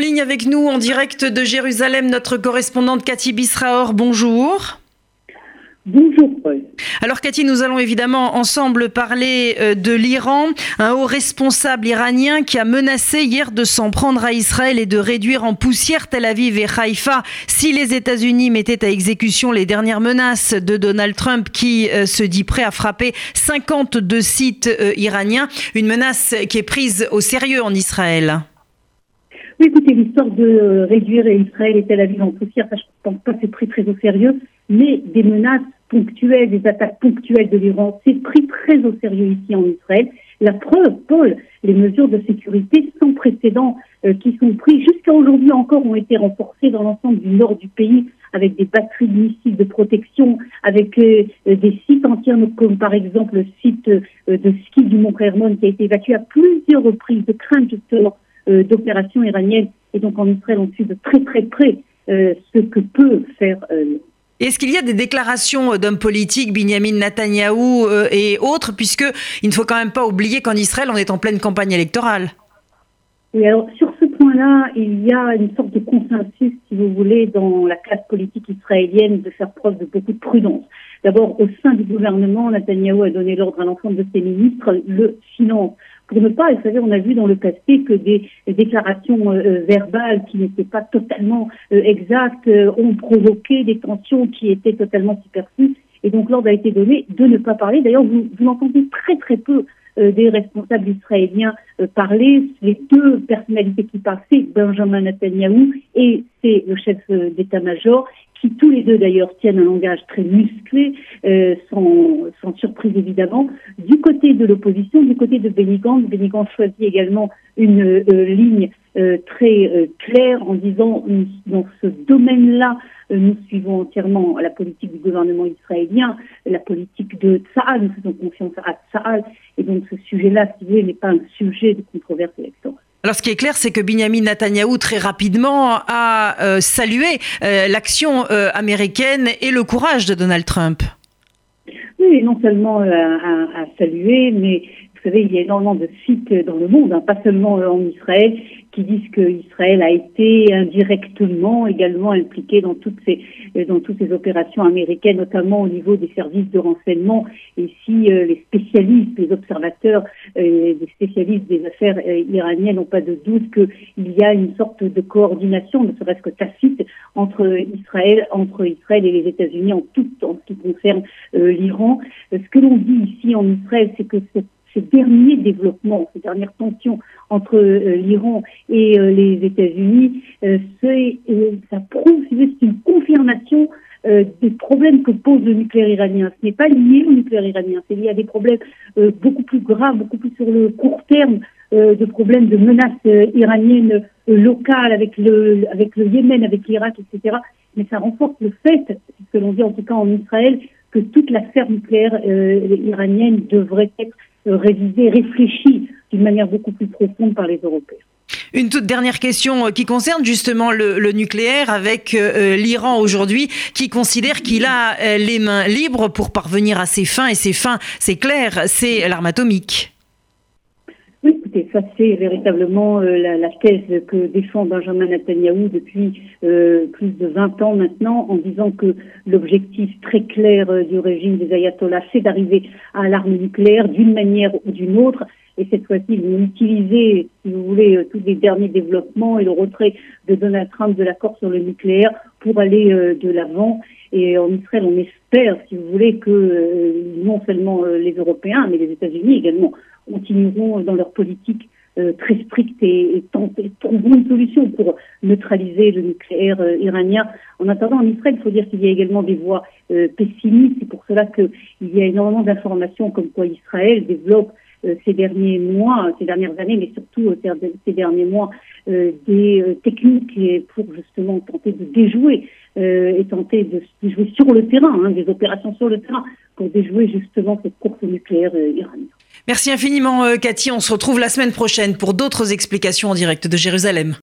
ligne avec nous, en direct de Jérusalem, notre correspondante Cathy Bisraor. Bonjour. Bonjour Paul. Alors Cathy, nous allons évidemment ensemble parler euh, de l'Iran, un haut responsable iranien qui a menacé hier de s'en prendre à Israël et de réduire en poussière Tel Aviv et Haïfa si les États-Unis mettaient à exécution les dernières menaces de Donald Trump qui euh, se dit prêt à frapper 52 sites euh, iraniens, une menace qui est prise au sérieux en Israël. Écoutez, l'histoire de réduire Israël et Tel Aviv en poussière, ça, je ne pense pas que c'est pris très au sérieux, mais des menaces ponctuelles, des attaques ponctuelles de l'Iran, c'est pris très au sérieux ici en Israël. La preuve, Paul, les mesures de sécurité sans précédent euh, qui sont prises jusqu'à aujourd'hui encore ont été renforcées dans l'ensemble du nord du pays avec des batteries de missiles de protection, avec euh, des sites entiers, comme par exemple le site euh, de ski du Mont Hermon qui a été évacué à plusieurs reprises de crainte justement d'opérations iraniennes. Et donc en Israël, on suit de très très près ce que peut faire est-ce qu'il y a des déclarations euh, d'hommes politiques, Benjamin Netanyahou euh, et autres, puisque il ne faut quand même pas oublier qu'en Israël, on est en pleine campagne électorale? Oui, alors sur ce point-là, il y a une sorte de consensus, si vous voulez, dans la classe politique israélienne de faire preuve de beaucoup de prudence. D'abord, au sein du gouvernement, Netanyahou a donné l'ordre à l'ensemble de ses ministres, le silence pour ne pas, vous savez, on a vu dans le passé que des, déclarations euh, euh, verbales qui n'étaient pas totalement euh, exactes ont provoqué des tensions qui étaient totalement superflues. Et donc l'ordre a été donné de ne pas parler. D'ailleurs, vous, vous entendez très très peu des responsables israéliens parler. Les deux personnalités qui parlent, c'est Benjamin Netanyahu et c'est le chef d'état-major qui tous les deux d'ailleurs tiennent un langage très musclé, euh, sans, surprise évidemment. Du côté de l'opposition, du côté de Gantz, Benny choisit également une euh, ligne euh, très euh, claire en disant dans ce domaine-là, nous suivons entièrement la politique du gouvernement israélien, la politique de Tsahal, nous faisons confiance à Tsahal, et donc ce sujet-là, si vous voulez, n'est pas un sujet de controverse électorale. Alors, ce qui est clair, c'est que Benjamin Netanyahou, très rapidement, a euh, salué euh, l'action euh, américaine et le courage de Donald Trump. Oui, non seulement à, saluer, mais vous savez, il y a énormément de sites dans le monde, hein, pas seulement en Israël, qui disent qu'Israël a été indirectement également impliqué dans toutes ces dans toutes ces opérations américaines, notamment au niveau des services de renseignement. Et si euh, les spécialistes, les observateurs, euh, les spécialistes des affaires euh, iraniennes n'ont pas de doute qu'il y a une sorte de coordination, ne serait-ce que tacite, entre Israël, entre Israël et les États-Unis en tout en ce qui concerne l'Iran. Ce que l'on dit ici en Israël, c'est que cette ces derniers développements, ces dernières tensions entre euh, l'Iran et euh, les États-Unis, euh, ça prouve, c'est une confirmation des problèmes que pose le nucléaire iranien. Ce n'est pas lié au nucléaire iranien, c'est lié à des problèmes beaucoup plus graves, beaucoup plus sur le court terme, de problèmes de menaces iraniennes locales avec le, avec le Yémen, avec l'Irak, etc. Mais ça renforce le fait, ce que l'on dit en tout cas en Israël, que toute l'affaire nucléaire iranienne devrait être révisé, réfléchi d'une manière beaucoup plus profonde par les Européens. Une toute dernière question euh, qui concerne justement le, nucléaire avec euh, euh, l'Iran aujourd'hui qui considère qu'il a les mains libres pour parvenir à ses fins et ses fins, c'est clair, c'est l'arme atomique. Écoutez, ça c'est véritablement la, thèse que défend Benjamin Netanyahu depuis plus de 20 ans maintenant, en disant que l'objectif très clair du régime des ayatollahs, c'est d'arriver à l'arme nucléaire d'une manière ou d'une autre. Et cette fois-ci, ils vont utiliser, si vous voulez, euh, tous les derniers développements et le retrait de Donald Trump de l'accord sur le nucléaire pour aller euh, de l'avant. Et en Israël, on espère, si vous voulez, que euh, non seulement les Européens, mais les États-Unis également continueront dans leur politique très stricte et, et trouveront une solution pour neutraliser le nucléaire iranien. En attendant, en Israël, il faut dire qu'il y a également des voix pessimistes. C'est pour cela qu'il y a énormément d'informations comme quoi Israël développe euh, ces derniers mois, ces dernières années, mais surtout ces derniers mois, euh, des euh, techniques pour justement tenter de déjouer et tenter de déjouer sur le terrain, hein, des opérations sur le terrain pour déjouer justement cette course nucléaire iranienne. Merci infiniment Cathy, on se retrouve la semaine prochaine pour d'autres explications en direct de Jérusalem.